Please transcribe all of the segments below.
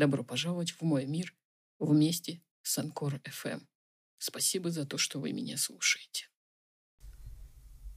Добро пожаловать в мой мир вместе с Анкор FM. Спасибо за то, что вы меня слушаете.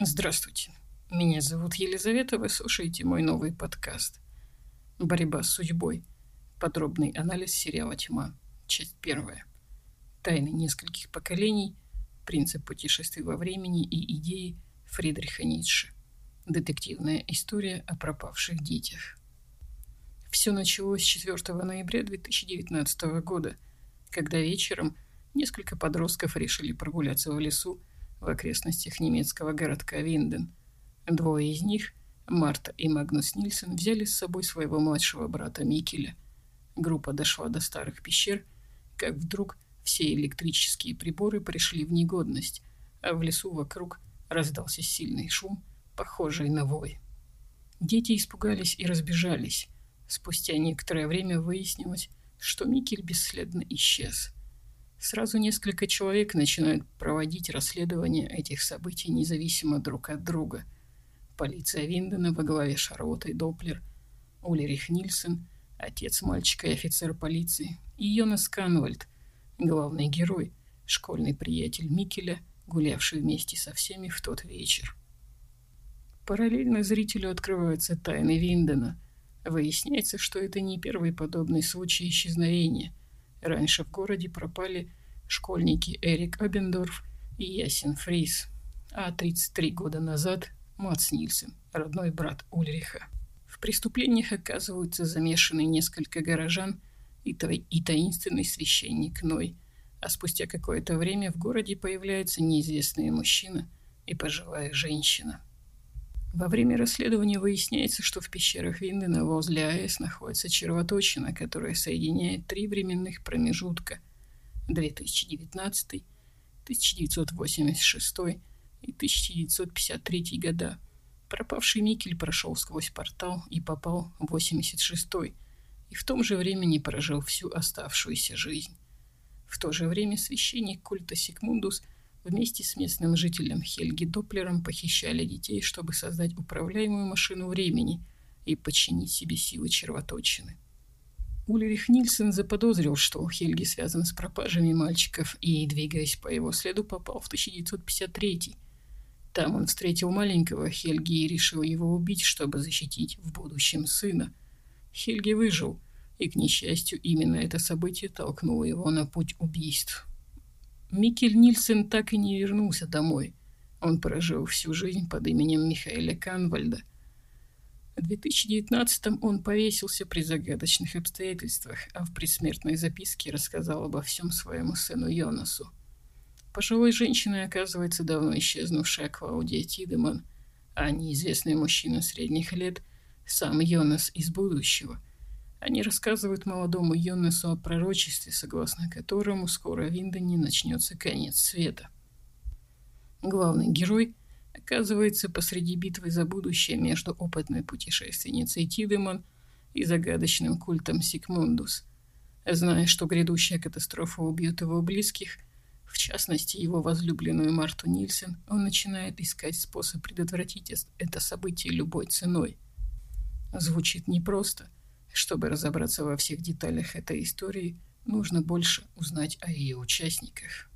Здравствуйте. Меня зовут Елизавета, вы слушаете мой новый подкаст «Борьба с судьбой. Подробный анализ сериала «Тьма». Часть первая. Тайны нескольких поколений, принцип путешествий во времени и идеи Фридриха Ницше. Детективная история о пропавших детях. Все началось 4 ноября 2019 года, когда вечером несколько подростков решили прогуляться в лесу в окрестностях немецкого городка Винден. Двое из них, Марта и Магнус Нильсон, взяли с собой своего младшего брата Микеля. Группа дошла до старых пещер, как вдруг все электрические приборы пришли в негодность, а в лесу вокруг раздался сильный шум, похожий на вой. Дети испугались и разбежались. Спустя некоторое время выяснилось, что Микель бесследно исчез. Сразу несколько человек начинают проводить расследование этих событий независимо друг от друга. Полиция Виндена во главе Шарлоттой Доплер, Улерих Нильсон, отец мальчика и офицер полиции, и Йонас Канвальд, главный герой, школьный приятель Микеля, гулявший вместе со всеми в тот вечер. Параллельно зрителю открываются тайны Виндена. Выясняется, что это не первый подобный случай исчезновения. Раньше в городе пропали школьники Эрик Обендорф и Ясен Фрис, а 33 года назад Мац Нильсен, родной брат Ульриха. В преступлениях оказываются замешаны несколько горожан и, та и таинственный священник Ной, а спустя какое-то время в городе появляется неизвестный мужчина и пожилая женщина. Во время расследования выясняется, что в пещерах Виндена возле АЭС находится червоточина, которая соединяет три временных промежутка – 2019, 1986 и 1953 года. Пропавший Микель прошел сквозь портал и попал в 86 и в том же времени прожил всю оставшуюся жизнь. В то же время священник культа Сикмундус – Вместе с местным жителем Хельги Доплером похищали детей, чтобы создать управляемую машину времени и подчинить себе силы червоточины. Ульрих Нильсон заподозрил, что Хельги связан с пропажами мальчиков и, двигаясь по его следу, попал в 1953 Там он встретил маленького Хельги и решил его убить, чтобы защитить в будущем сына. Хельги выжил, и, к несчастью, именно это событие толкнуло его на путь убийств. Микель Нильсен так и не вернулся домой. Он прожил всю жизнь под именем Михаэля Канвальда. В 2019-м он повесился при загадочных обстоятельствах, а в предсмертной записке рассказал обо всем своему сыну Йонасу. Пожилой женщиной оказывается давно исчезнувшая Клаудия Тидеман, а неизвестный мужчина средних лет – сам Йонас из будущего – они рассказывают молодому Йоннесу о пророчестве, согласно которому скоро в Виндоне начнется конец света. Главный герой оказывается посреди битвы за будущее между опытной путешественницей Тидемон и загадочным культом Сикмундус. Зная, что грядущая катастрофа убьет его близких, в частности его возлюбленную Марту Нильсен, он начинает искать способ предотвратить это событие любой ценой. Звучит непросто – чтобы разобраться во всех деталях этой истории, нужно больше узнать о ее участниках.